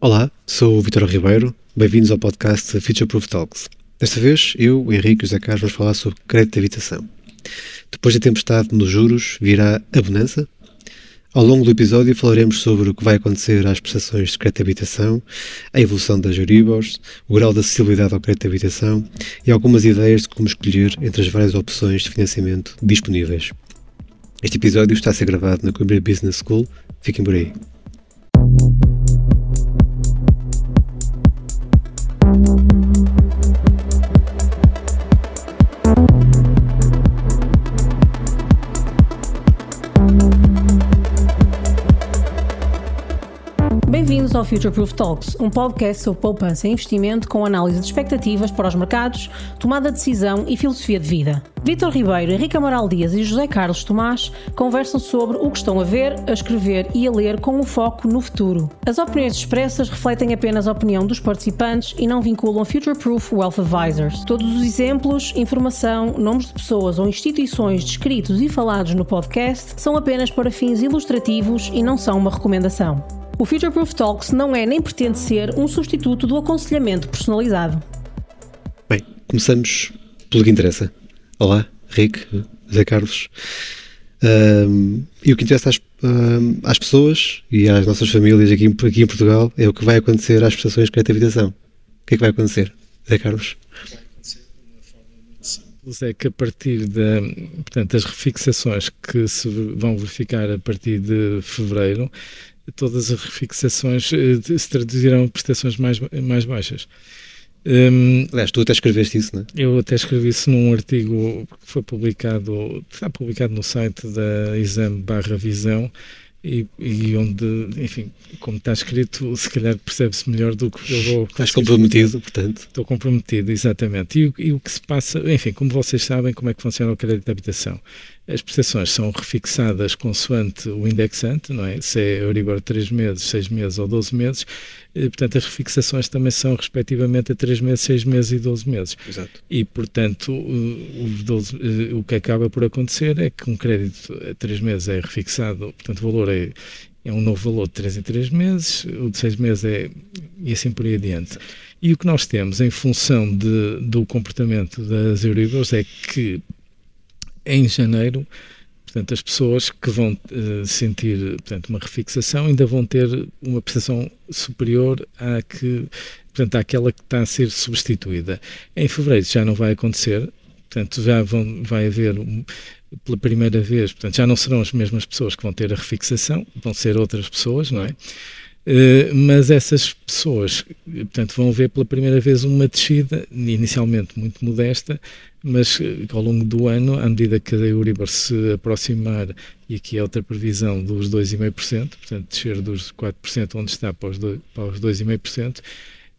Olá, sou o Vitor Ribeiro, bem-vindos ao podcast Future Proof Talks. Desta vez, eu, o Henrique e o José Carlos vamos falar sobre crédito de habitação. Depois da tempestade nos juros, virá a bonança? Ao longo do episódio falaremos sobre o que vai acontecer às prestações de crédito de habitação, a evolução das Euribors, o grau de acessibilidade ao crédito de habitação e algumas ideias de como escolher entre as várias opções de financiamento disponíveis. Este episódio está a ser gravado na Coimbra Business School. Fiquem por aí. Ao Future Proof Talks, um podcast sobre poupança e investimento com análise de expectativas para os mercados, tomada de decisão e filosofia de vida. Vítor Ribeiro, Henrique Amaral Dias e José Carlos Tomás conversam sobre o que estão a ver, a escrever e a ler com o um foco no futuro. As opiniões expressas refletem apenas a opinião dos participantes e não vinculam Future Proof Wealth Advisors. Todos os exemplos, informação, nomes de pessoas ou instituições descritos e falados no podcast são apenas para fins ilustrativos e não são uma recomendação. O Future Proof Talks não é nem pretende ser um substituto do aconselhamento personalizado. Bem, começamos pelo que interessa. Olá, Rick, Zé Carlos. Um, e o que interessa às, um, às, pessoas e às nossas famílias aqui, aqui, em Portugal é o que vai acontecer às prestações de crédito habitação. O que é que vai acontecer, Zé Carlos? Vai acontecer de uma forma muito simples, é que a partir da, portanto, das refixações que se vão verificar a partir de fevereiro, todas as refixações eh, se traduzirão em prestações mais, mais baixas. Um, Aliás, tu até escreveste isso, não é? Eu até escrevi isso num artigo que foi publicado, está publicado no site da Exame barra Visão, e, e, onde, enfim, como está escrito, se calhar percebe-se melhor do que eu vou. Estás comprometido, portanto. Estou comprometido, exatamente. E, e, o que se passa, enfim, como vocês sabem, como é que funciona o crédito de habitação? As prestações são refixadas consoante o indexante, não é? Se é Euribor 3 meses, 6 meses ou 12 meses, portanto, as refixações também são respectivamente a 3 meses, 6 meses e 12 meses. Exato. E, portanto, os 12, o que acaba por acontecer é que um crédito a 3 meses é refixado, portanto, o valor é, é um novo valor de 3 em 3 meses, o de 6 meses é. e assim por aí adiante. E o que nós temos em função de, do comportamento das Euribors é que em janeiro Portanto, as pessoas que vão uh, sentir portanto, uma refixação ainda vão ter uma prestação superior à que, portanto, àquela que está a ser substituída. Em fevereiro já não vai acontecer, portanto, já vão, vai haver pela primeira vez, portanto, já não serão as mesmas pessoas que vão ter a refixação, vão ser outras pessoas, não é? Uh, mas essas pessoas, portanto, vão ver pela primeira vez uma descida, inicialmente muito modesta, mas eh, ao longo do ano, à medida que a Euribor se aproximar, e aqui é outra previsão dos 2,5%, portanto, descer dos 4% onde está para os, para os 2,5%,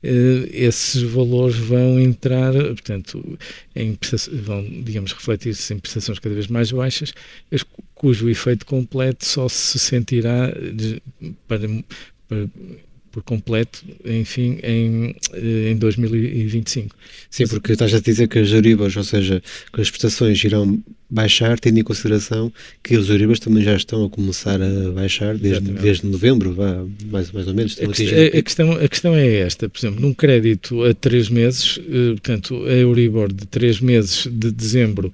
eh, esses valores vão entrar, portanto, em, vão, digamos, refletir-se em prestações cada vez mais baixas, cujo efeito completo só se sentirá para por completo, enfim, em, em 2025. Sim, porque estás a dizer que as Euribors, ou seja, que as prestações irão baixar, tendo em consideração que os Euribors também já estão a começar a baixar desde, desde novembro, vá, mais, mais ou menos. A, a, a, questão, a questão é esta, por exemplo, num crédito a três meses, eh, portanto, a Euribor de três meses de dezembro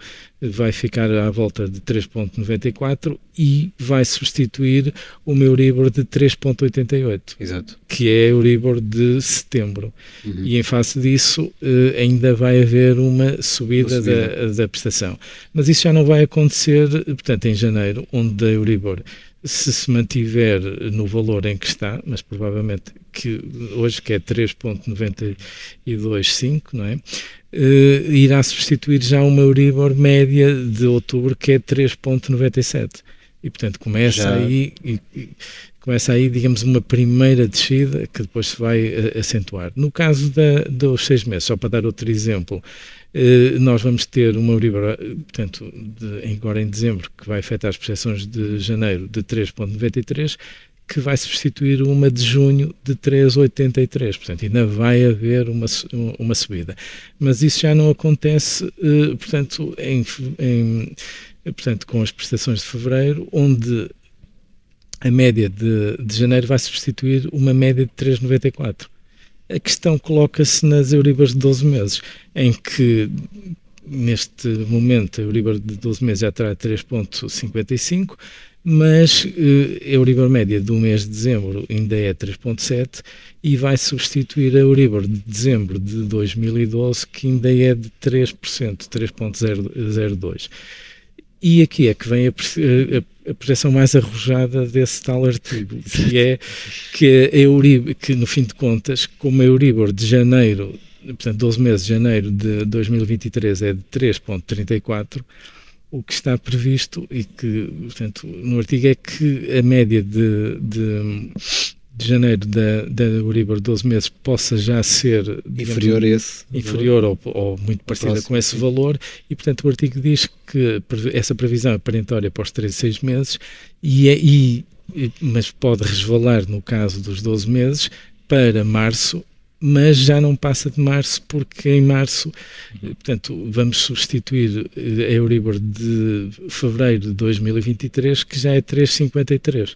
vai ficar à volta de 3.94 e vai substituir o meu Euribor de 3.88. Exato. Que é a Euribor de setembro. Uhum. E em face disso eh, ainda vai haver uma subida, uma subida. Da, da prestação. Mas isso já não vai acontecer, portanto, em janeiro, onde a Euribor se se mantiver no valor em que está, mas provavelmente que hoje que é 3.925, não é? Uh, irá substituir já uma Euribor média de outubro que é 3.97. E portanto começa já... aí e, e, começa aí, digamos, uma primeira descida que depois se vai uh, acentuar. No caso da, dos seis meses, só para dar outro exemplo, uh, nós vamos ter uma Euribor, portanto, de, agora em dezembro, que vai afetar as projeções de janeiro de 3.93 que vai substituir uma de junho de 3,83. Portanto, ainda vai haver uma, uma subida. Mas isso já não acontece, eh, portanto, em, em, portanto, com as prestações de fevereiro, onde a média de, de janeiro vai substituir uma média de 3,94. A questão coloca-se nas Euribas de 12 meses, em que neste momento a Euribor de 12 meses já terá 3,55, mas eh, a Euribor média do mês de dezembro ainda é 3,7 e vai substituir a Euribor de dezembro de 2012, que ainda é de 3%, 3,02%. E aqui é que vem a, a, a, projeção mais arrojada desse tal artigo, que é que, a Euribor, que no fim de contas, como a Euribor de janeiro, portanto 12 meses de janeiro de 2023 é de 3.34, o que está previsto e que, portanto, no artigo é que a média de, de de janeiro da, da Euribor 12 meses possa já ser digamos, inferior a esse inferior ou, ou, muito parecida próximo, com esse sim. valor e portanto o artigo diz que essa previsão é parentória os 3 e 6 meses e, é, e, mas pode resvalar no caso dos 12 meses para março mas já não passa de março, porque em março, portanto, vamos substituir a Euribor de fevereiro de 2023, que já é 3,53.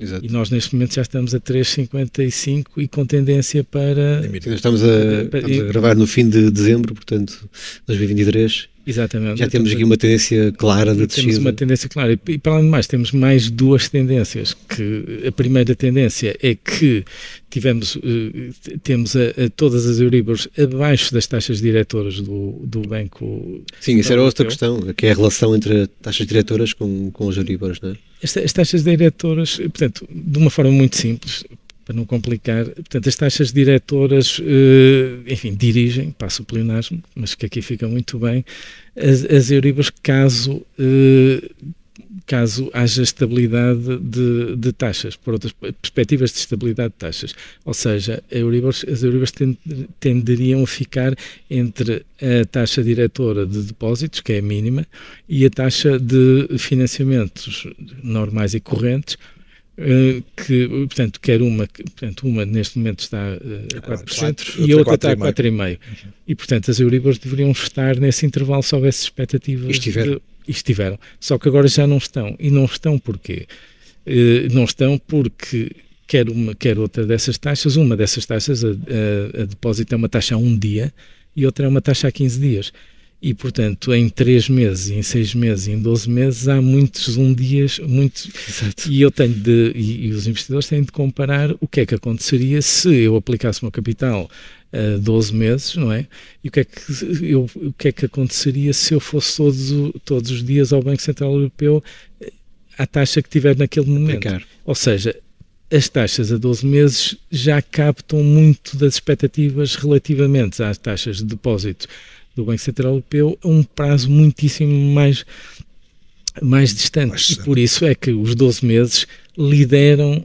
Exato. E nós neste momento já estamos a 3,55 e com tendência para. Estamos a, estamos a gravar no fim de dezembro, portanto, 2023. Exatamente. Já temos aqui uma tendência clara de descida. Temos uma tendência clara. E para além de mais, temos mais duas tendências. Que a primeira tendência é que tivemos, eh, temos a, a todas as Euribors abaixo das taxas diretoras do, do Banco. Sim, isso era outra questão, que é a relação entre taxas diretoras com, com os Euribors, não é? as taxas diretoras, portanto, de uma forma muito simples, para não complicar, portanto, as taxas diretoras, eh, enfim, dirigem, passo o pleonasmo, mas que aqui fica muito bem, as, as Euribas caso eh, caso haja estabilidade de, de, taxas, por outras perspectivas de estabilidade de taxas. Ou seja, Euribor, as Euribors tenderiam a ficar entre a taxa diretora de depósitos, que é a mínima, e a taxa de financiamentos normais e correntes, que, portanto, quer uma, portanto, uma neste momento está a 4%, e a outra está a 4,5%. E, portanto, as Euribors deveriam estar nesse intervalo se houvesse expectativas. Estiveram. De, estiveram. Só que agora já não estão. E não estão porquê? Uh, não estão porque quer uma, quer outra dessas taxas, uma dessas taxas, a, a, a depósito é uma taxa a um dia e outra é uma taxa a 15 dias e, portanto, em 3 meses, em 6 meses, em 12 meses, há muitos um dias, muitos. Exato. E eu tenho de, e, e, os investidores têm de comparar o que é que aconteceria se eu aplicasse o meu capital a 12 meses, não é? E o que é que, eu, o que, é que aconteceria se eu fosse todos, todos os dias ao Banco Central Europeu à taxa que tiver naquele momento? Ou seja, as taxas a 12 meses já captam muito das expectativas relativamente às taxas de depósito do Banco Central Europeu a um prazo muitíssimo mais, mais distante. E por isso é que os 12 meses lideram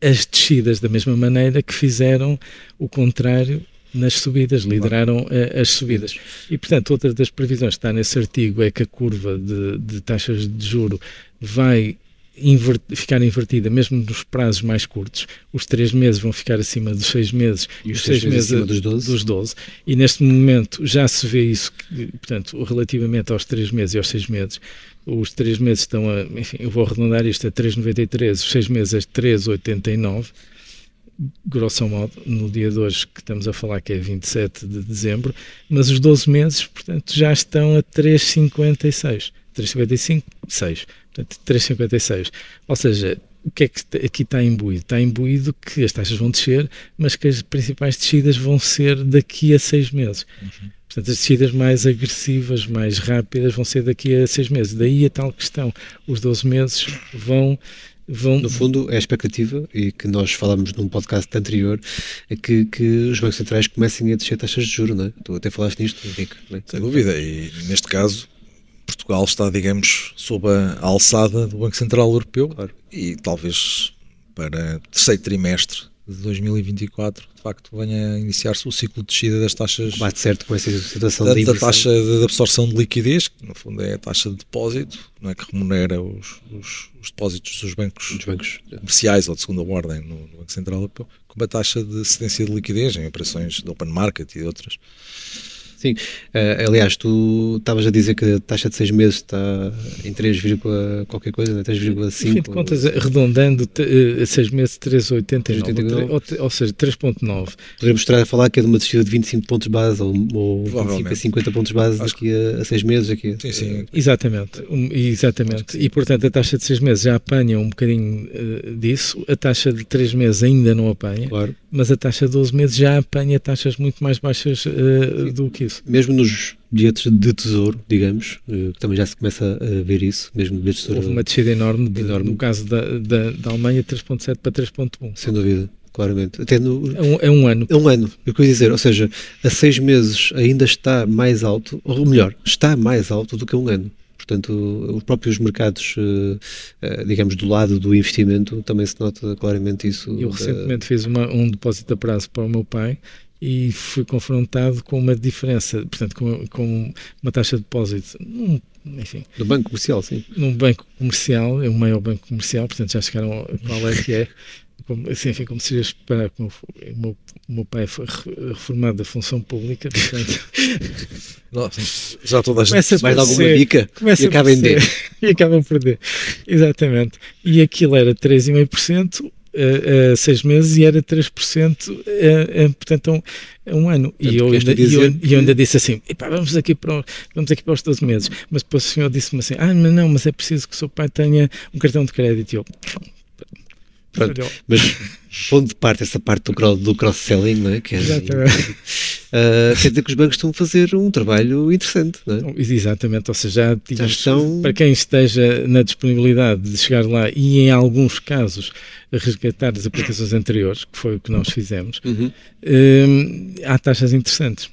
as descidas da mesma maneira que fizeram o contrário nas subidas, lideraram as subidas. E, portanto, outra das previsões que está nesse artigo é que a curva de, de taxas de juro vai ficar invertida mesmo nos prazos mais curtos. Os três meses vão ficar acima dos seis meses e os seis meses acima dos 12. dos 12. E neste momento já se vê isso, portanto, relativamente aos três meses e aos seis meses. Os três meses estão a, enfim, eu vou arredondar isto a 3,93, os seis meses a 3,89 grosso modo, no dia de hoje que estamos a falar, que é 27 de dezembro, mas os 12 meses, portanto, já estão a 3,56. 3,55, 6. Portanto, 3,56. Ou seja, o que é que aqui está imbuído? Está imbuído que as taxas vão descer, mas que as principais descidas vão ser daqui a seis meses. Uhum. Portanto, as descidas mais agressivas, mais rápidas, vão ser daqui a seis meses. Daí a tal questão. Os 12 meses vão Vão... No fundo, é a expectativa, e que nós falamos num podcast anterior, é que, que os bancos centrais comecem a descer taxas de juros, não é? Tu até falaste nisto, Henrique. É? Sem dúvida, e neste caso, Portugal está, digamos, sob a alçada do Banco Central Europeu claro. e talvez para terceiro trimestre de 2024, de facto, venha a iniciar-se o ciclo de descida das taxas. Bate certo com essa situação da, da taxa de absorção de liquidez, que no fundo é a taxa de depósito, não é que remunera os, os, os depósitos dos bancos, dos bancos comerciais ou de segunda ordem no, no, Banco Central Europeu, com a taxa de cedência de liquidez em operações de open market e outras. Sim, uh, aliás, tu estavas a dizer que a taxa de 6 meses está em 3, qualquer coisa, né? 3,5. Enfim, de contas, arredondando, 6 uh, meses 3,89, ou, ou, seja, 3,9. Podemos estar a falar que é de uma descida de 25 pontos base ou, ou 25 a 50 pontos base Acho daqui a, 6 meses. Aqui, sim, sim. Exatamente, um, exatamente. E, portanto, a taxa de 6 meses já apanha um bocadinho uh, disso, a taxa de 3 meses ainda não apanha, claro. mas a taxa de 12 meses já apanha taxas muito mais baixas do que isso. Mesmo nos bilhetes de tesouro, digamos, eh, que também já se começa a ver isso, mesmo bilhetes de tesouro. Houve uma descida enorme, de, enorme. no caso da, da, da Alemanha, 3.7 para 3.1. Sem dúvida claramente. Até no, é, um, é um ano. É um ano, eu queria dizer, ou seja, a seis meses ainda está mais alto, ou melhor, está mais alto do que um ano. Portanto, os próprios mercados, eh, eh, digamos, do lado do investimento, também se nota claramente isso. Eu recentemente fiz uma, um depósito a prazo para o meu pai e fui confrontado com uma diferença, portanto, com, com uma taxa de depósito, num, enfim. No banco comercial, sim. Num banco comercial, é o maior banco comercial, portanto já chegaram a qual é que é. Como, assim, enfim, como se como o meu, meu pai foi reformado da função pública, portanto. Nossa, já toda a gente mais alguma dica e acaba em D. e acaba a perder. Exatamente. E aquilo era 3,5%, a, a seis meses e era 3% a, a, portanto, a um, a um ano. e eu, ainda, eu, eu, ainda disse assim: vamos aqui, para, vamos aqui para os 12 meses. Mas depois o senhor disse-me assim: ah, mas não, mas é preciso que o seu pai tenha um cartão de crédito. E eu, Pronto, mas pondo de parte essa parte do, do cross-selling, não é? Que é, uh, quer dizer que os bancos estão a fazer um trabalho interessante, não é? Exatamente, ou seja, já, estão... para quem esteja na disponibilidade de chegar lá e em alguns casos resgatar as aplicações anteriores, que foi o que nós fizemos, uhum. uh, há taxas interessantes.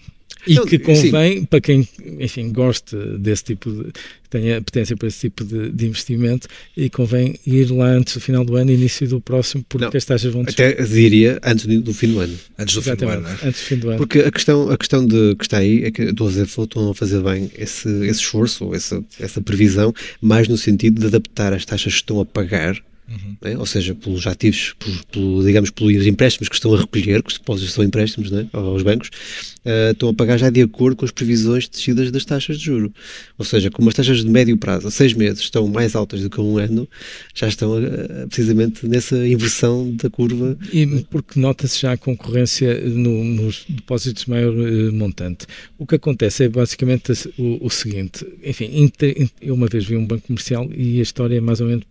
E então, que convém, sim. para quem, enfim, goste desse tipo de, tenha apetência para esse tipo de, de, investimento, e convém ir lá antes do final do ano, início do próximo, porque Não, as taxas vão descer. Até diria antes do fim do ano. Antes do Exatamente, fim do ano, é? Antes do fim do ano. Porque a questão, a questão de, que está aí é que a 12 estão a fazer bem esse, esse esforço, ou essa, essa previsão, mais no sentido de adaptar as taxas que estão a pagar Uhum. É? ou seja, pelos ativos, digamos, pelos empréstimos que estão a recolher, que os depósitos são empréstimos é? aos bancos, uh, estão a pagar já de acordo com as previsões de descidas das taxas de juro. Ou seja, como as taxas de médio prazo, a seis meses, estão mais altas do que a um ano, já estão uh, precisamente nessa inversão da curva. E porque nota-se já a concorrência no, nos depósitos de maior uh, montante. O que acontece é basicamente o, o seguinte, enfim, eu uma vez vi um banco comercial e a história é mais ou menos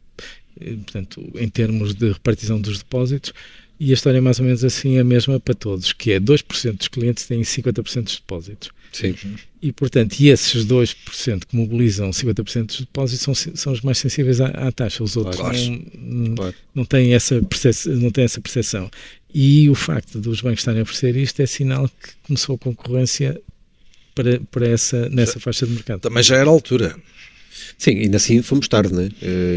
portanto, em termos de repartição dos depósitos, e a história é mais ou menos assim a mesma para todos, que é 2% dos clientes têm 50% dos depósitos. Sim. E, portanto, e esses 2% que mobilizam 50% dos depósitos são, são os mais sensíveis à, à taxa. Os outros claro. não, claro. não, têm essa percepção, não têm essa percepção. E o facto dos bancos estarem a oferecer isto é sinal que começou a concorrência para, para essa, nessa já, faixa de mercado. Também já era a altura. Sim, ainda assim fomos tarde, né?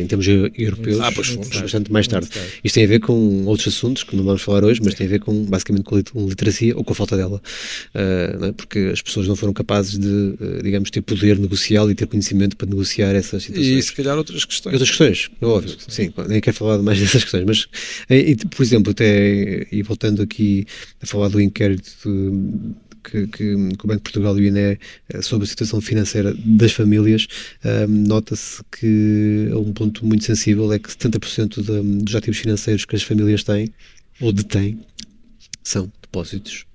Em termos europeus, ah, pois fomos. bastante mais tarde. tarde. Isto tem a ver com outros assuntos que não vamos falar hoje, mas Sim. tem a ver com basicamente com literacia ou com a falta dela, uh, é? porque as pessoas não foram capazes de, uh, digamos, ter poder negocial e ter conhecimento para negociar essas situações. E se calhar outras questões. Outras questões, é óbvio. Sim, nem quero falar mais dessas questões, mas, e, por exemplo, até, e voltando aqui a falar do inquérito de, que, que, que, o Banco de Portugal e o INE eh, sobre a situação financeira das famílias, um, nota-se que um ponto muito sensível é que 70% de, dos ativos financeiros que as famílias têm ou detêm são depósitos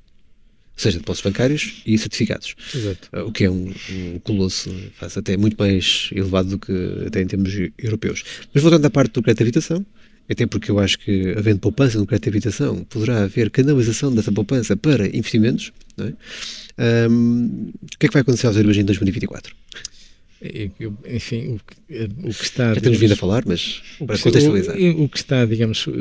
ou seja, depósitos bancários e certificados. Exato. O que é um, um colosso, faz até muito mais elevado do que até em termos europeus. Mas voltando à parte do crédito de habitação, até porque eu acho que, havendo poupança no crédito de habitação, poderá haver canalização dessa poupança para investimentos. É? Um, o que é que vai acontecer aos euros em 2024? Eu, enfim, o que, o que está. Já temos vindo a falar, mas para contextualizar. O, o, que está, digamos, uh,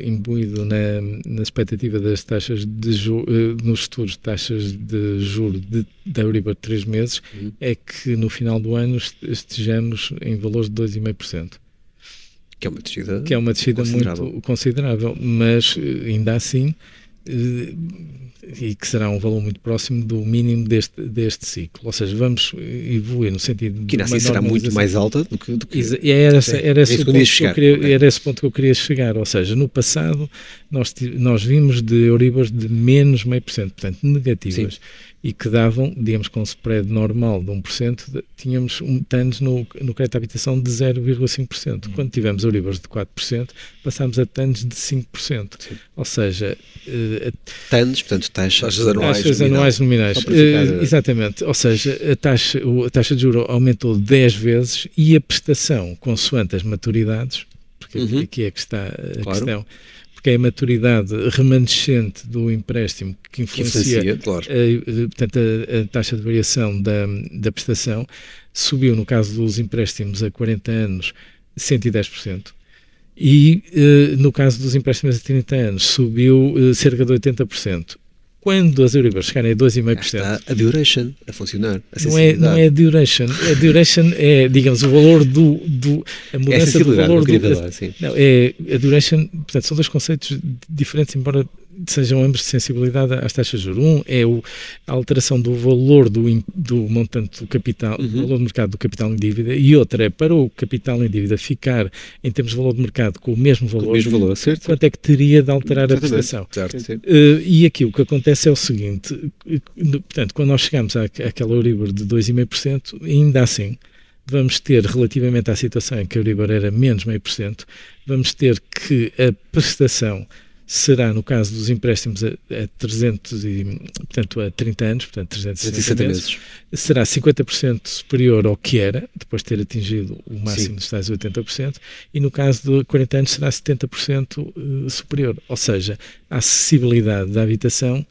imbuído na, na expectativa das taxas de juros, uh, nos futuros taxas de juros de, da Euribor de 3 meses, uhum. é que no final do ano estejamos em valores de 2,5%. Que é uma descida, que é uma descida considerável. muito considerável, mas eh, ainda assim eh, e que será um valor muito próximo do mínimo deste, deste ciclo. Ou seja, vamos evoluir no sentido que ainda assim será muito mais alta do que. Do que e era, era, esse ponto que eu queria, okay. era esse ponto que eu queria chegar. Ou seja, no passado nós, nós vimos de Euribors de menos meio por cento, portanto negativas. Sim e que davam, digamos, com um spread normal de 1%, tínhamos um TANs no, no crédito de habitação de 0,5%. Uhum. Quando tivemos Euribors de 4%, passámos a TANs de 5%. Sim. Ou seja... Uh, TANs, portanto, taxas, taxas anuais, taxas anuais nominais. Uh, exatamente. Ou seja, a taxa, a taxa de juros aumentou 10 vezes e a prestação, consoante as maturidades, porque uhum. aqui é que está a claro. questão porque é a maturidade remanescente do empréstimo que influencia, que influencia claro. a, eh, eh, portanto, a, a, taxa de variação da, da prestação, subiu no caso dos empréstimos a 40 anos 110%. E eh, no caso dos empréstimos a 30 anos subiu cerca de 80% quando as Euribors chegarem a 2,5%. Está a duration a funcionar. A não, é, não é a duration. A duration é, digamos, o valor do. do a mudança é a do valor do. Falar, não, é a duration. Portanto, são dois conceitos diferentes, embora sejam ambos de sensibilidade às taxas de juros. Um é o, a alteração do valor do, do montante do capital, uhum. do valor de mercado do capital em dívida, e outra é para o capital em dívida ficar em termos de valor de mercado com o mesmo valor, o mesmo valor certo. quanto é que teria de alterar Exatamente. a prestação. Certo. Uh, e aqui o que acontece é o seguinte, portanto, quando nós chegamos à, àquela Euribor de 2,5%, ainda assim, vamos ter, relativamente à situação em que a Euribor era menos meio por cento, vamos ter que a prestação será, no caso dos empréstimos a, a 300 e, portanto, a 30 anos, portanto, 360 meses, meses, será 50% superior ao que era, depois de ter atingido o máximo Sim. dos tais 80%, e no caso de 40 anos será 70% eh, superior. Ou seja, a acessibilidade da habitação,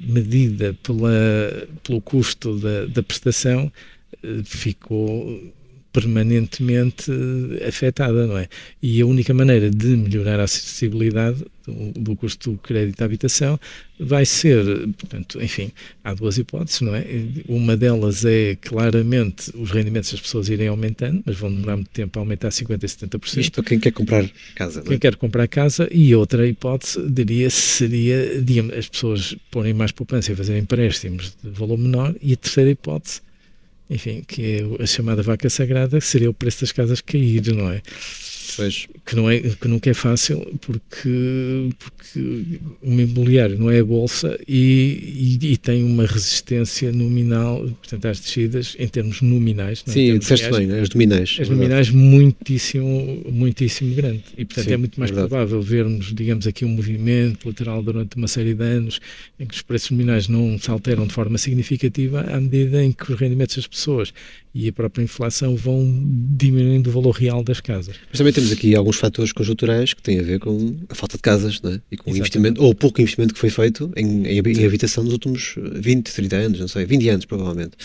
medida pela, pelo custo da, da prestação, eh, ficou permanentemente afetada, não é? E a única maneira de melhorar a acessibilidade do, custo do crédito à habitação vai ser, portanto, enfim, há duas hipóteses, não é? Uma delas é claramente os rendimentos das pessoas irem aumentando, mas vão demorar muito tempo a aumentar 50% e 70%. Isto para quem quer comprar casa, Quem é? quer comprar casa e outra hipótese, diria, seria, digamos, as pessoas porem mais poupança e fazerem empréstimos de valor menor e a terceira hipótese enfim, que é a chamada vaca sagrada, seria o preço das casas cair, não é? Pois. Que, não é, que nunca é fácil, porque, porque o imobiliário não é a bolsa e, e, e, tem uma resistência nominal, portanto, às descidas, em termos nominais. Não, Sim, disseste bem, né? as nominais. As nominais muitíssimo, muitíssimo grande. E, portanto, Sim, é muito mais verdade. provável vermos, digamos, aqui um movimento lateral durante uma série de anos em que os preços nominais não se alteram de forma significativa à medida em que os rendimentos das pessoas e a própria inflação vão diminuindo o valor real das casas. Mas também temos aqui alguns fatores conjunturais que têm a ver com a falta de casas, não é? E com o investimento, ou pouco investimento que foi feito em, em, em, habitação nos últimos 20, 30 anos, não sei, 20 anos provavelmente,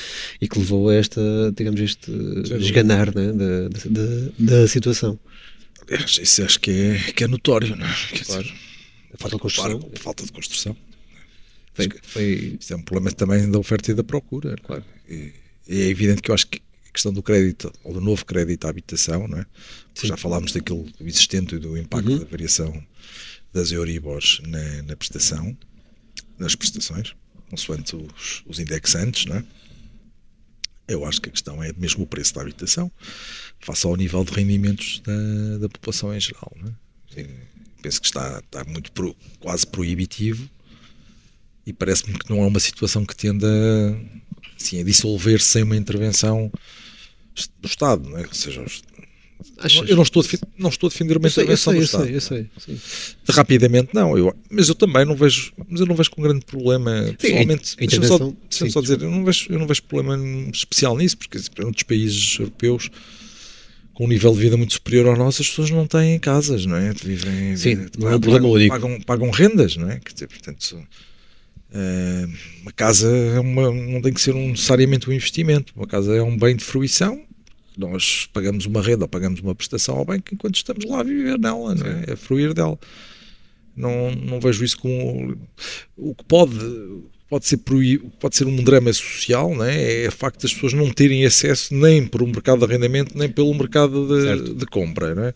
e que levou a esta, digamos, este esganar né, da, da, da, situação. Aliás, isso acho que é, que é notório, não é? Claro. Dizer, a falta de construção. A falta de construção. Foi, foi... Isso é um problema também da oferta e da procura. Claro. E, é evidente que eu acho que questão do crédito, ou do novo crédito à habitação, não é? já falámos daquilo existente e do impacto uhum. da variação das Euribors na, na, prestação, nas prestações, consoante os, os indexantes, não é? Eu acho que a questão é mesmo o preço da habitação, face ao nível de rendimentos da, da população em geral. É? Penso que está, está muito pro, quase proibitivo e parece-me que não é uma situação que tenda assim, a dissolver-se sem uma intervenção do Estado, não é? Ou seja, Achas? eu não estou, a defender, não estou a defender uma eu intervenção sei, eu sei, do eu Estado. Sei, eu sei. Rapidamente, não. Eu, mas eu também não vejo, mas eu não vejo com grande problema. Pessoalmente, deixa-me só, deixa só dizer, eu não, vejo, eu não vejo problema especial nisso, porque em outros países europeus com um nível de vida muito superior ao nosso, as pessoas não têm casas, não é? Vivem, Sim, não é um problema único. Pagam, pagam rendas, não é? Quer dizer, portanto, uma casa é uma, não tem que ser um, necessariamente um investimento. Uma casa é um bem de fruição. Nós pagamos uma renda ou pagamos uma prestação ao banco enquanto estamos lá a viver nela, não é? a fruir dela. Não, não vejo isso como. O que pode, pode, ser, pode ser um drama social, não é? é o facto das pessoas não terem acesso nem por um mercado de arrendamento, nem pelo mercado de, de compra. Não é?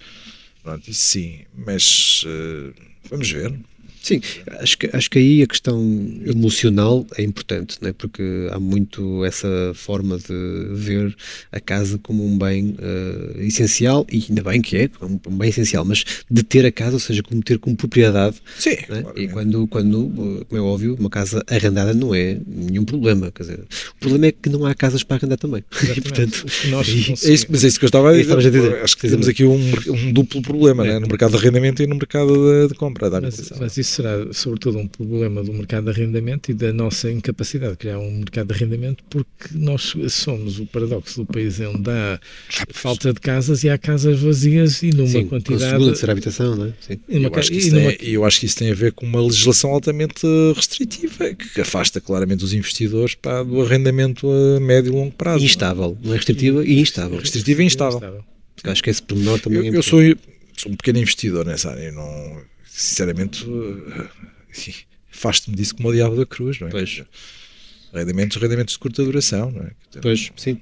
Pronto, isso sim, mas uh, vamos ver. Sim, acho que, acho que aí a questão emocional é importante, né? porque há muito essa forma de ver a casa como um bem uh, essencial, e ainda bem que é, um, um bem essencial, mas de ter a casa, ou seja, como ter como propriedade. Sim. Né? E quando, quando, como é óbvio, uma casa arrendada não é nenhum problema. Quer dizer, o problema é que não há casas para arrendar também. E, portanto, Nós é isso, mas é isso que eu estava a dizer. a dizer. Acho que temos aqui um, um duplo problema É. né? no mercado de arrendamento e no mercado de, de compra. Da Mas, mas isso será, sobretudo, um problema do mercado de arrendamento e da nossa incapacidade de criar um mercado de arrendamento, porque nós somos o paradoxo do país onde há falta de casas e há casas vazias e numa sim, com a quantidade. segunda, terceira habitação, não é? Sim. e Eu ca- acho, que e isso numa- tem, eu acho que isso tem a ver com uma legislação altamente restritiva que afasta claramente os investidores pá, do arrendamento a médio e longo prazo. Instável, não é restritiva e instável. Restritiva e instável. Porque Acho que esse pormenor também Eu, é eu sou, sou um pequeno investidor nessa área. Eu não, sinceramente, eh, afasto-me disso como o diabo da cruz. Não é? Pois. Arrendamentos, arrendamentos de curta duração. Não é? Pois, sim.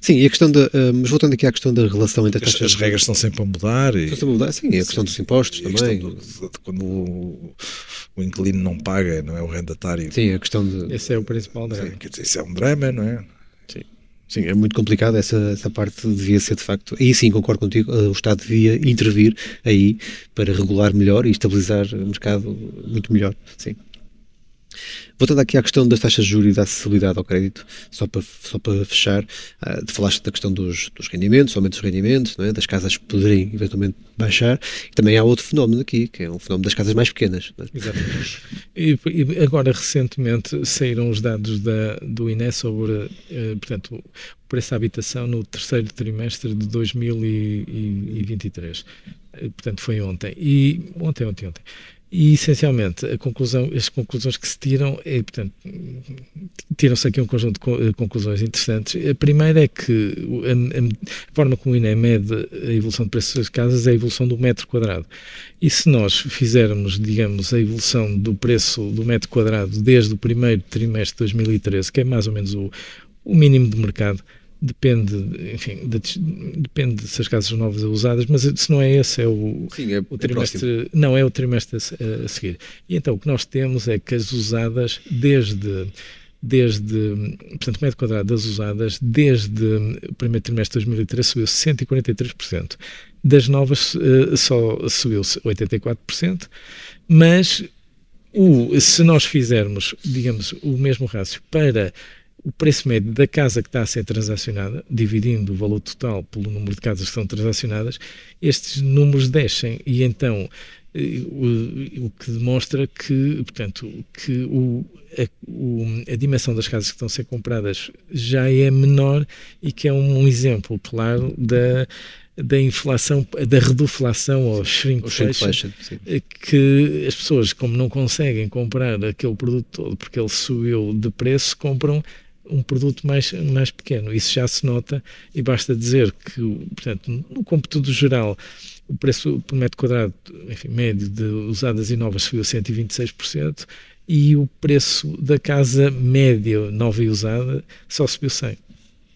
Sim, e a questão da. ah, mas voltando aqui à questão da relação entre As, taxas as regras estão sempre a mudar. E, Estão sempre a mudar, sim, a questão dos impostos e a também. questão do- de quando o, o inquilino não paga, não é o rendatário. Sim, a questão de. Esse é o principal drama. Quer dizer, isso é um drama, não é? Sim, é muito complicado. Essa, essa parte devia ser de facto. Aí sim, concordo contigo. ah, O Estado devia intervir aí para regular melhor e estabilizar o mercado muito melhor. Sim. Voltando aqui à questão das taxas de juros e da acessibilidade ao crédito, só para, só para fechar, de falaste da questão dos, dos rendimentos, aumento dos rendimentos, é? das casas poderem eventualmente baixar, e também há outro fenómeno aqui, que é um fenómeno das casas mais pequenas. é? Exatamente. E, e agora, recentemente, saíram os dados da, do INE sobre eh, portanto, o preço da habitação no terceiro trimestre de 2023. Eh, Portanto, foi ontem. E ontem, ontem, ontem. E, essencialmente, a conclusão, as conclusões que se tiram é, portanto, tiram-se aqui um conjunto de eh, conclusões interessantes. A primeira é que a- a forma como o INE mede a evolução de preços das casas é a evolução do metro quadrado. E se nós fizermos, digamos, a evolução do preço do metro quadrado desde o primeiro trimestre de 2013, que é mais ou menos o, o mínimo de mercado, depende, enfim, dis- depende se as casas novas ou usadas, mas se não é esse, é o, Sim, é, o trimestre, não, é o trimestre a, a seguir. E então o que nós temos é que as usadas, desde, desde portanto, o metro quadrado das usadas, desde o primeiro trimestre de 2013 subiu 143%. Das novas eh, só subiu 84%, mas o, se nós fizermos, digamos, o mesmo rácio para o preço médio da casa que está a ser transacionada, dividindo o valor total pelo número de casas que são transacionadas, estes números descem e então eh, o, o que demonstra que, portanto, que o, a, o- a dimensão das casas que estão a ser compradas já é menor e que é um exemplo claro da, da inflação, da reduflação ou shrinkflation shrinkflation, sim. que as pessoas, como não conseguem comprar aquele produto todo porque ele subiu de preço, compram um produto mais, mais pequeno. Isso já se nota e basta dizer que, portanto, no cômputo geral, o preço por metro quadrado, enfim, médio de usadas e novas subiu 126% e o preço da casa média, nova e usada, só subiu 100%.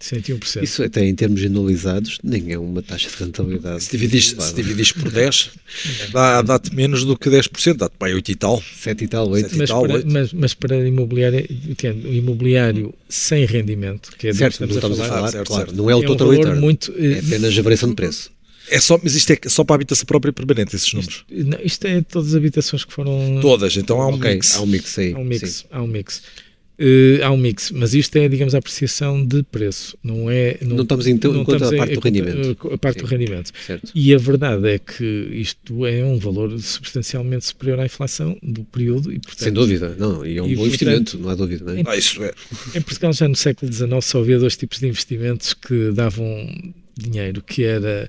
101%. Isso até em termos generalizados nem é uma taxa de rentabilidade. Se dividis, se dividis por 10, dá- dá-te menos do que 10%, dá-te para 8 e tal. Sete e tal, oito. Sete mas tal, para, oito. mas, mas para imobiliário, entendo, o imobiliário sem rendimento, que é do que Certo, não estamos a falar, certo, claro, certo. não é o é um total valor return. muito. É eh, apenas a variação de preço. É só, mas isto é só para a habitação própria e permanente, esses números. não, isto é todas as habitações que foram. Todas, então há um ok, mix. há um mix aí. Há um mix. sim. Há um mix. Eh, há um mix, mas isto é, digamos, a apreciação de preço, não é. Não estamos então em conta a parte do rendimento. A parte Sim. do rendimento. Certo. E a verdade é que isto é um valor substancialmente superior à inflação do período e, portanto, Sem dúvida, não, e é um E, bom portanto, investimento, não há dúvida. Não é? Ah, isso é. Em Portugal, já no século XIX, só havia dois tipos de investimentos que davam dinheiro, que era eh,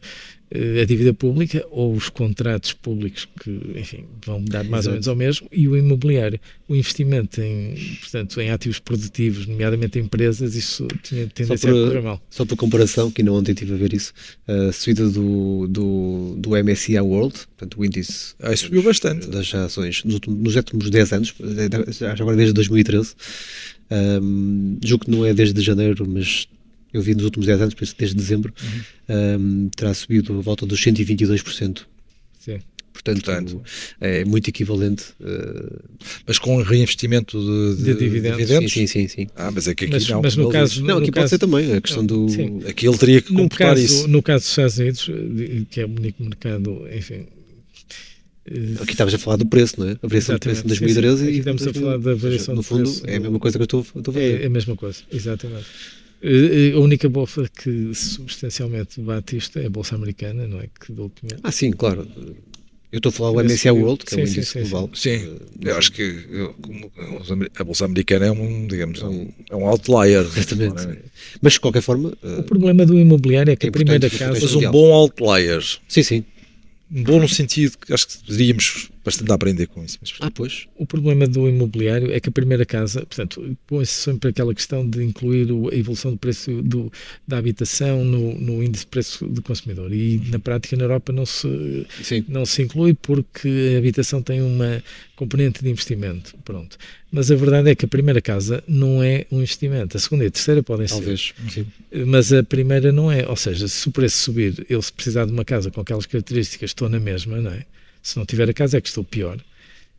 a dívida pública ou os contratos públicos que, enfim, vão dar mais ou Exato. menos ao mesmo, e o imobiliário. O investimento em, portanto, em ativos produtivos, nomeadamente em empresas, isso tinha tendência por- a correr mal. Só por comparação, que ainda ontem estive a ver isso, a subida do, do, do MSCI World, portanto o índice Aí subiu bastante. das ações nos últimos, nos últimos 10 anos, eh, já agora desde 2013, ahm, julgo que não é desde janeiro, mas eu vi nos últimos 10 anos, penso que desde dezembro, Uhum. ahm, terá subido a volta dos 122%. Sim. Portanto, Portanto. é muito equivalente. uh, Mas com reinvestimento de, de, De dividendos. dividendos? sim, sim, sim, sim. Ah, mas é que aqui Mas, não. mas no caso. Não, no aqui pode caso, ser também a questão do. Sim. Aqui ele teria que no computar caso, isso. no caso dos Estados Unidos, que é o único mercado, enfim. eh, Aqui estavas a falar do preço, não é? A variação do preço em Exatamente, sim, 2013 sim. e. Aqui estamos a falar da variação No do fundo, preço é a mesma coisa que eu estou, estou a fazer. É a mesma coisa, exatamente. Eh, eh, A única bolsa que substancialmente bate isto é a bolsa americana, não é? Que do último. Ah, sim, claro. Eu estou a falar do MSCI eu- World, que é um sim, sim, índice sim, sim. global. Sim, eu acho que eu, a Bolsa Americana é um, digamos, é um, é um outlier. Exatamente. é? Mas, de qualquer forma, uh, O problema do imobiliário é que É a primeira casa. que Mas um bom outlier. sim, sim. Um bom no sentido que acho que deveríamos bastante aprender com isso. Mas, Ah, pois. O problema do imobiliário é que a primeira casa, portanto, põe-se sempre aquela questão de incluir o- a evolução do preço do, da habitação no, no índice de preço do consumidor. E na prática, na Europa, não se, Sim. não se inclui porque a habitação tem uma componente de investimento. Pronto. Mas a verdade é que a primeira casa não é um investimento. A segunda e a terceira podem ser. Talvez. Mas a primeira não é. Ou seja, se o preço subir, eu se precisar de uma casa com aquelas características, estou na mesma, não é? Se não tiver a casa, é que estou pior.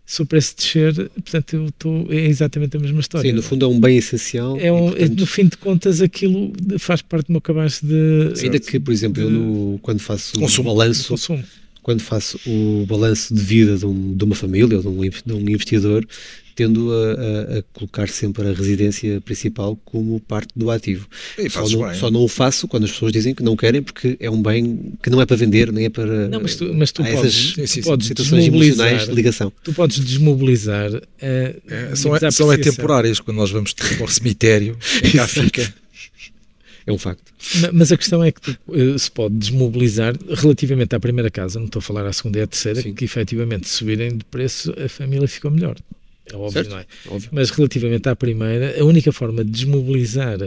Se o preço descer, portanto, eu estou, é exatamente a mesma história. Sim, no fundo é um bem essencial. É um- e, portanto, no fim de contas, aquilo faz parte do meu cabaz de, ainda que, por exemplo, eu de no- quando faço o Consumo. balanço, consumo. quando faço o balanço de vida de, um- de uma família ou de um, de um investidor, tendo a, a- a colocar sempre a residência principal como parte do ativo. E Só não, só não o faço quando as pessoas dizem que não querem porque é um bem que não é para vender, nem é para. Não, mas tu, mas tu podes, essas tu podes situações emocionais desmobilizar, de ligação. tu podes desmobilizar a, É, são, é, são é temporárias quando nós vamos para o cemitério. cá fica. É um facto. Ma- Mas a questão é que tu, eh, se pode desmobilizar relativamente à primeira casa, não estou a falar à segunda e à terceira, Sim. que efetivamente se subirem de preço a família ficou melhor. É óbvio, Certo. não é? Óbvio. Mas relativamente à primeira, a única forma de desmobilizar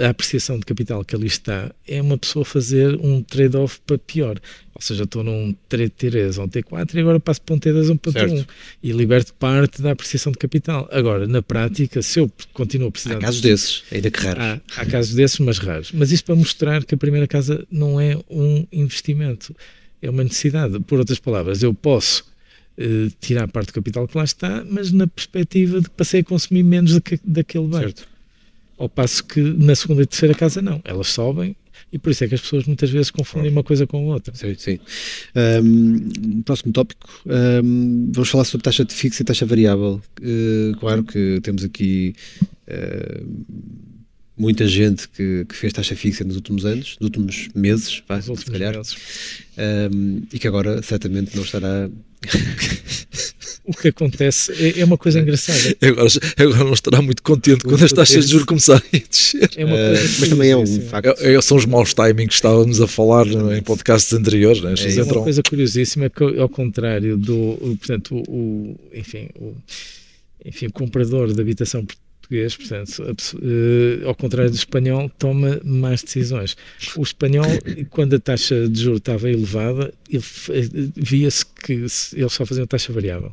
a apreciação de capital que ali está é uma pessoa fazer um trade-off para pior. Ou seja, estou num T3 ou um T4 e agora passo para um T2 ou um T1 Certo. e liberto parte da apreciação de capital. Agora, na prática, se eu continuo a precisar Há de casos desses, ainda que raros. Há, há casos desses, mas raros. Mas isso para mostrar que a primeira casa não é um investimento, é uma necessidade. Por outras palavras, eu posso eh, tirar parte do capital que lá está, mas na perspectiva de passei a consumir menos daque- daquele bem. Certo. Ao passo que na segunda e terceira casa não, elas sobem e por isso é que as pessoas muitas vezes confundem uma coisa com a outra. Sim, sim. Ahm, próximo tópico, ahm, vamos falar sobre taxa de fixa e taxa variável. Eh, claro que temos aqui ahm, muita gente que, que fez taxa fixa nos últimos anos, nos últimos meses, vá, Nos se últimos calhar, meses. ahm, e que agora certamente não estará. O que acontece é, é uma coisa engraçada. Agora, agora não estará muito contente quando as taxas de juros começarem a descer. É uma coisa mas também é um facto. É- é- são os maus timings que estávamos a falar em podcasts anteriores. Né? Pessoas É uma coisa curiosíssima que, ao contrário do, portanto, o, o- enfim, o, enfim, o comprador de habitação português, portanto, eh, ao contrário do espanhol, toma mais decisões. O espanhol, quando a taxa de juros estava elevada, ele eh, via-se que eles só faziam taxa variável.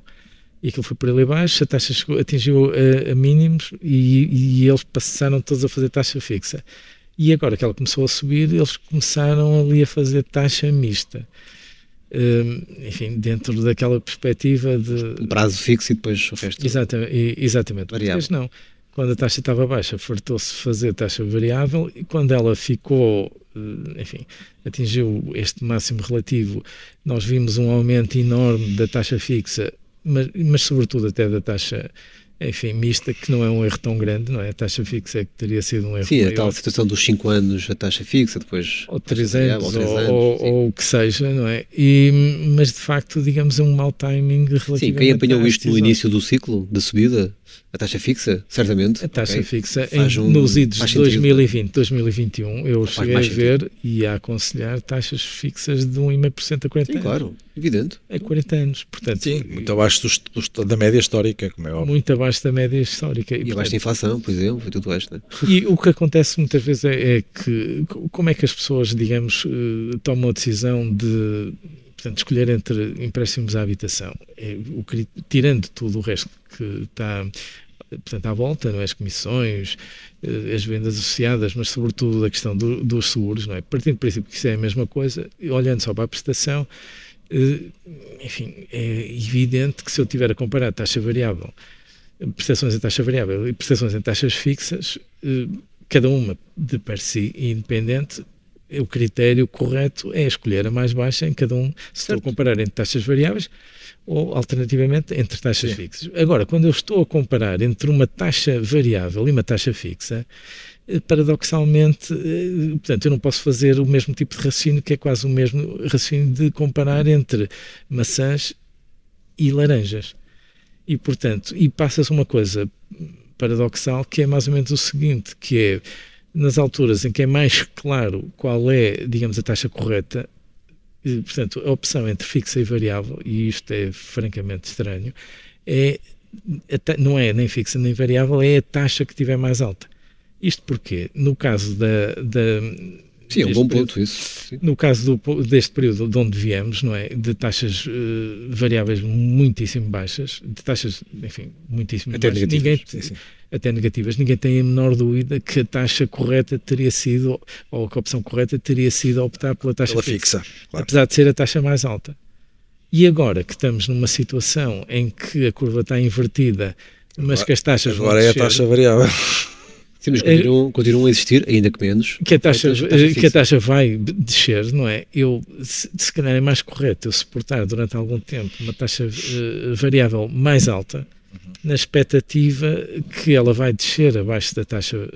E aquilo foi por ali abaixo, a taxa chegou- atingiu a, a mínimos e, e eles passaram todos a fazer taxa fixa. E agora que ela começou a subir, eles começaram ali a fazer taxa mista. Hum, enfim, dentro daquela perspectiva de. Um prazo fixo e depois o resto. Exatamente. exatamente. Variável. Mas não. Quando a taxa estava baixa, fartou-se fazer taxa variável e quando ela ficou, eh, enfim, atingiu este máximo relativo, nós vimos um aumento enorme da taxa fixa, mas, mas sobretudo até da taxa, enfim, mista, que não é um erro tão grande, não é? A taxa fixa é que teria sido um erro Sim, a maior tal situação dos 5 anos a taxa fixa, depois. ou taxa 3 variável, anos, ou três anos, ou- ou o que seja, não é? E, mas de facto, digamos, é um mau timing relativamente Sim, quem apanhou isto no início do ciclo da subida, a taxa fixa, certamente. A taxa ok? fixa em, um- nos idos de sentido. 2020, 2021, eu Faz cheguei a ver e a aconselhar taxas fixas de 1,5% a 40 Sim, anos. claro, evidente. A 40 anos, portanto, Sim, muito abaixo dos- dos- da média histórica, como é óbvio. muito abaixo da média histórica. E abaixo da inflação, por exemplo, e tudo o resto. Né? E o que acontece muitas vezes é, é que co- como é que as pessoas, digamos, eh, tomam a decisão de portanto, escolher entre empréstimos à habitação, É, o tirando tudo o resto que está portanto, à volta, não é? as comissões, eh, as vendas associadas, mas sobretudo a questão do- dos seguros, não é? Partindo do princípio que isso é a mesma coisa, e olhando só para a prestação, enfim, é evidente que se eu tiver a comparar taxa variável, prestações em taxa variável e prestações em taxas fixas, cada uma de per si independente, o critério correto é escolher a mais baixa em cada um, se estou a comparar entre taxas variáveis ou, alternativamente, entre taxas Sim. fixas. Agora, quando eu estou a comparar entre uma taxa variável e uma taxa fixa, eh, paradoxalmente, eh, portanto, eu não posso fazer o mesmo tipo de raciocínio, que é quase o mesmo raciocínio de comparar entre maçãs e laranjas. E, portanto, e passa-se uma coisa paradoxal que é mais ou menos o seguinte, que é nas alturas em que é mais claro qual é, digamos, a taxa correta, e, portanto, a opção entre fixa e variável, e isto é francamente estranho, é, não é nem fixa nem variável, é a taxa que tiver mais alta. Isto porque, no caso da, da Sim, é um bom período, ponto isso. Sim. No caso do, deste período de onde viemos, não é? De taxas uh, variáveis muitíssimo baixas, de taxas, enfim, muitíssimo Até baixas. Ninguém, sim, sim. Até negativas. Ninguém tem a menor dúvida que a taxa correta teria sido, ou que a opção correta teria sido optar pela taxa pela fixa. fixa claro. Apesar de ser a taxa mais alta. E agora que estamos numa situação em que a curva está invertida, mas que as taxas agora é a taxa variável. Sim, mas continuam, continuam a existir, ainda que menos. Que a taxa, que a taxa vai descer, não é? Eu, se, se calhar é mais correto eu suportar durante algum tempo uma taxa uh, variável mais alta. Na expectativa que ela vai descer abaixo da taxa,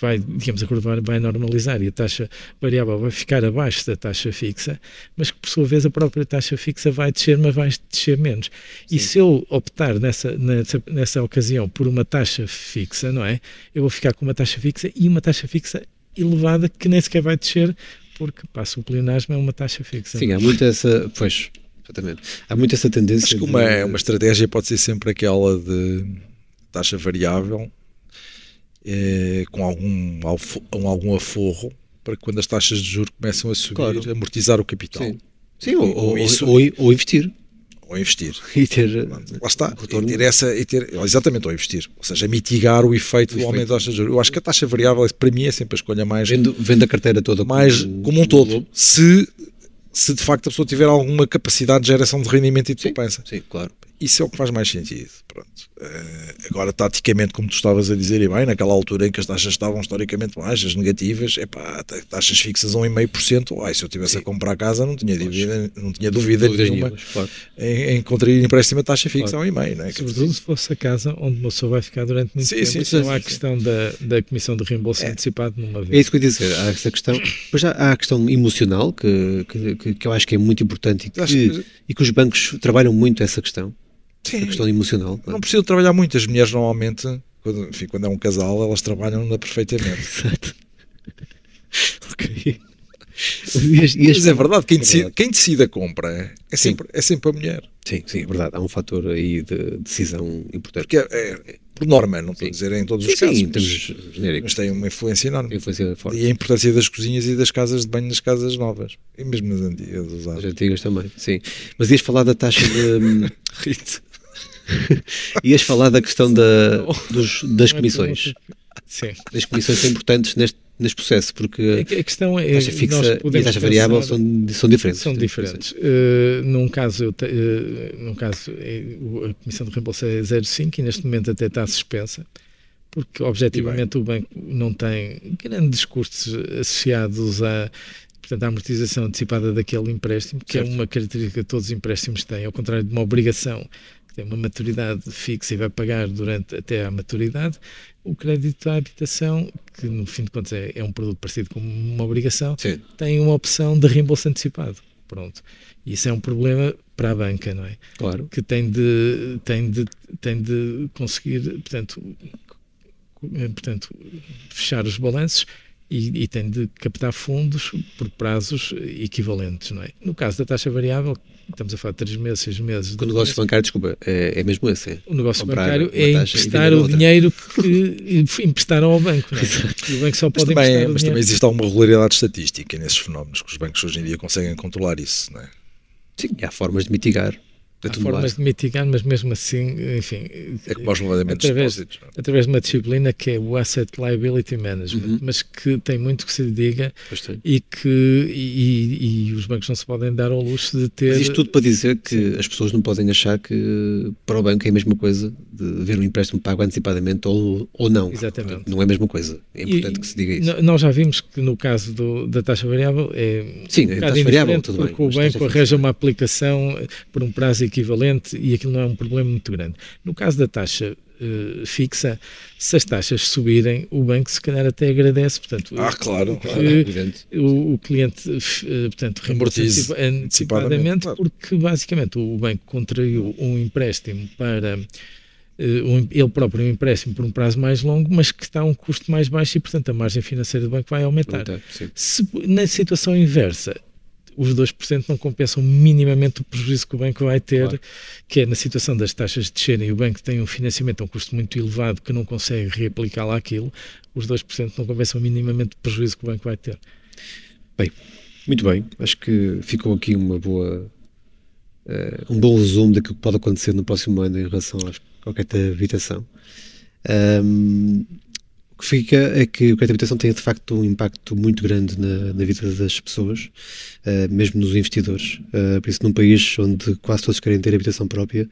vai, digamos, a curva vai normalizar e a taxa variável vai ficar abaixo da taxa fixa, mas que por sua vez a própria taxa fixa vai descer, mas vai descer menos. Sim. E se eu optar nessa, nessa, nessa ocasião por uma taxa fixa, não é? Eu vou ficar com uma taxa fixa e uma taxa fixa elevada que nem sequer vai descer porque passa o pleonasmo é uma taxa fixa. Sim, há muito essa. Pois, Exatamente. Há muito essa tendência. Acho que uma, de... uma estratégia pode ser sempre aquela de taxa variável é, com algum, algum aforro para que quando as taxas de juros começam a subir, claro. amortizar o capital. Sim, Sim ou, ou, isso, ou, ou investir ou investir. E ter. Lá está. E ter essa. E ter, exatamente, ou investir. Ou seja, mitigar o efeito o do aumento da taxa de juros. Eu acho que a taxa variável, para mim, é sempre a escolha mais. Vendo, vendo a carteira toda mais como, como um todo. Se se de facto a pessoa tiver alguma capacidade de geração de rendimento e de poupança. Sim, claro. Isso é o que faz mais sentido. Pronto. Uh, agora, taticamente, como tu estavas a dizer, e bem, naquela altura em que as taxas estavam historicamente baixas, negativas, é pá, taxas fixas a 1,5%, ai, se eu tivesse Sim. a comprar a casa, não tinha dúvida, não tinha dúvida nenhuma claro. em, em contrair empréstimo a taxa fixa claro. a 1,5%. Não é? Sobretudo se fosse a casa onde uma pessoa vai ficar durante muito sim, tempo. Sim, sim, não há a questão da, da comissão de reembolso é. antecipado numa vez. É isso que eu ia dizer. Há essa questão. Depois já há a questão emocional, que, que, que eu acho que é muito importante e que, que, e que os bancos trabalham muito essa questão. Sim. A questão emocional. Não, não precisa trabalhar muito. As mulheres normalmente, quando, enfim, quando é um casal, elas trabalham na perfeitamente. Exato. ok. E Mas é verdade, quem, é decide, verdade. quem decide a compra é sempre, é sempre a mulher. Sim, sim, é verdade. Há um fator aí de decisão importante. Porque é, é por norma, não estou a dizer em todos sim, os casos, sim, mas, mas, tem uma influência enorme. Influência forte. E a importância das cozinhas e das casas de banho nas casas novas. E mesmo nas antigas. As antigas também, sim. Mas ias falar da taxa de... Rito. Ias falar da questão da, dos, das é comissões. Sim. As comissões são importantes neste, neste processo, porque a questão é, a taxa fixa e a taxa variável são, são diferentes. São diferentes. Uh, num caso, uh, num caso a comissão de reembolso é 0,5 e neste momento até está suspensa, porque objetivamente o banco não tem grandes custos associados a portanto, a amortização antecipada daquele empréstimo, que é certo. é uma característica que todos os empréstimos têm, ao contrário de uma obrigação tem uma maturidade fixa e vai pagar durante até à maturidade, o crédito à habitação, que no fim de contas é, é um produto parecido com uma obrigação, Sim. tem uma opção de reembolso antecipado. Pronto. Isso é um problema para a banca, não é? Claro. Que tem de, tem de, tem de conseguir, portanto, portanto, fechar os balanços e, e, tem de captar fundos por prazos equivalentes, não é? No caso da taxa variável, estamos a falar de 3 meses, 6 meses. O negócio bancário, desculpa, é, é mesmo esse? É? O negócio bancário é emprestar o dinheiro que emprestaram ao banco, não é? o banco só pode mas também, Mas também existe alguma regularidade estatística nesses fenómenos, que os bancos hoje em dia conseguem controlar isso, não é? Sim, há formas de mitigar. Há formas de mitigar, mas mesmo assim, enfim. É como aos levantamentos através, depósitos. É? Através de uma disciplina que é o Asset Liability Management, uhum. mas que tem muito que se lhe diga e que e, e, os bancos não se podem dar ao luxo de ter. Mas isto tudo para dizer que Sim. as pessoas não podem achar que para o banco é a mesma coisa de ver um empréstimo pago antecipadamente ou, ou não. Exatamente. Não é a mesma coisa. É importante e, que se diga isso. Nós já vimos que no caso do, da taxa variável é. Sim, um a taxa variável, tudo bem. Porque o banco arranja uma aplicação por um prazo equivalente e aquilo não é um problema muito grande. No caso da taxa uh, fixa, se as taxas subirem, o banco se calhar até agradece. Portanto, ah, claro, claro o, o, cliente uh, portanto, reembolsa antecipadamente, claro. porque basicamente o banco contraiu um empréstimo para ele próprio um empréstimo por um prazo mais longo, mas que está a um custo mais baixo e, portanto, a margem financeira do banco vai aumentar. Se, na situação inversa, os 2% não compensam minimamente o prejuízo que o banco vai ter, claro. que é na situação das taxas descerem e o banco tem um financiamento a um custo muito elevado que não consegue reaplicar lá aquilo, os 2% não compensam minimamente o prejuízo que o banco vai ter. Bem, muito bem. Acho que ficou aqui uma boa, uh, um bom resumo daquilo que pode acontecer no próximo ano em relação ao crédito de habitação. Um, o que fica é que o crédito de habitação tem de facto um impacto muito grande na, na vida das pessoas, uh, mesmo nos investidores. Uh, por isso, num país onde quase todos querem ter habitação própria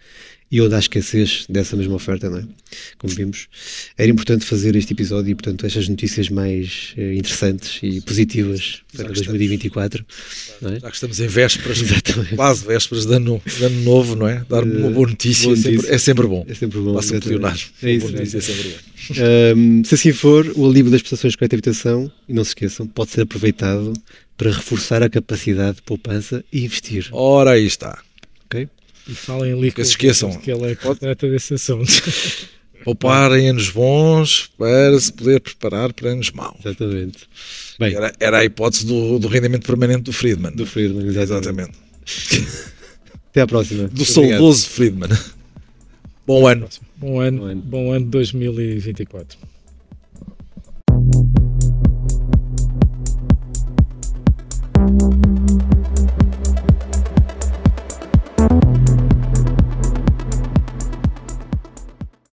e onde há escassez dessa mesma oferta, não é? Como vimos, era importante fazer este episódio e, portanto, estas notícias mais uh, interessantes e positivas para 2024. É? Já que estamos em vésperas, Exatamente. quase vésperas de ano, de ano novo, não é? Dar uma boa notícia, boa notícia. É, sempre, é, sempre, bom. É sempre bom. Passa É isso, boa notícia é sempre bom. Um, se assim for, o alívio das prestações de crédito habitação, e não se esqueçam, pode ser aproveitado para reforçar a capacidade de poupança e investir. Ora, aí está. Ok? E falem ali que esqueçam. que ele é que trata desse assunto. Pouparem anos bons para se poder preparar para anos maus. Exatamente. Bem, era, era a hipótese do, do rendimento permanente do Friedman. Do Friedman, exatamente. exatamente. Até à próxima. Do saudoso Friedman. Bom ano. Bom ano. Bom ano. Bom ano 2024.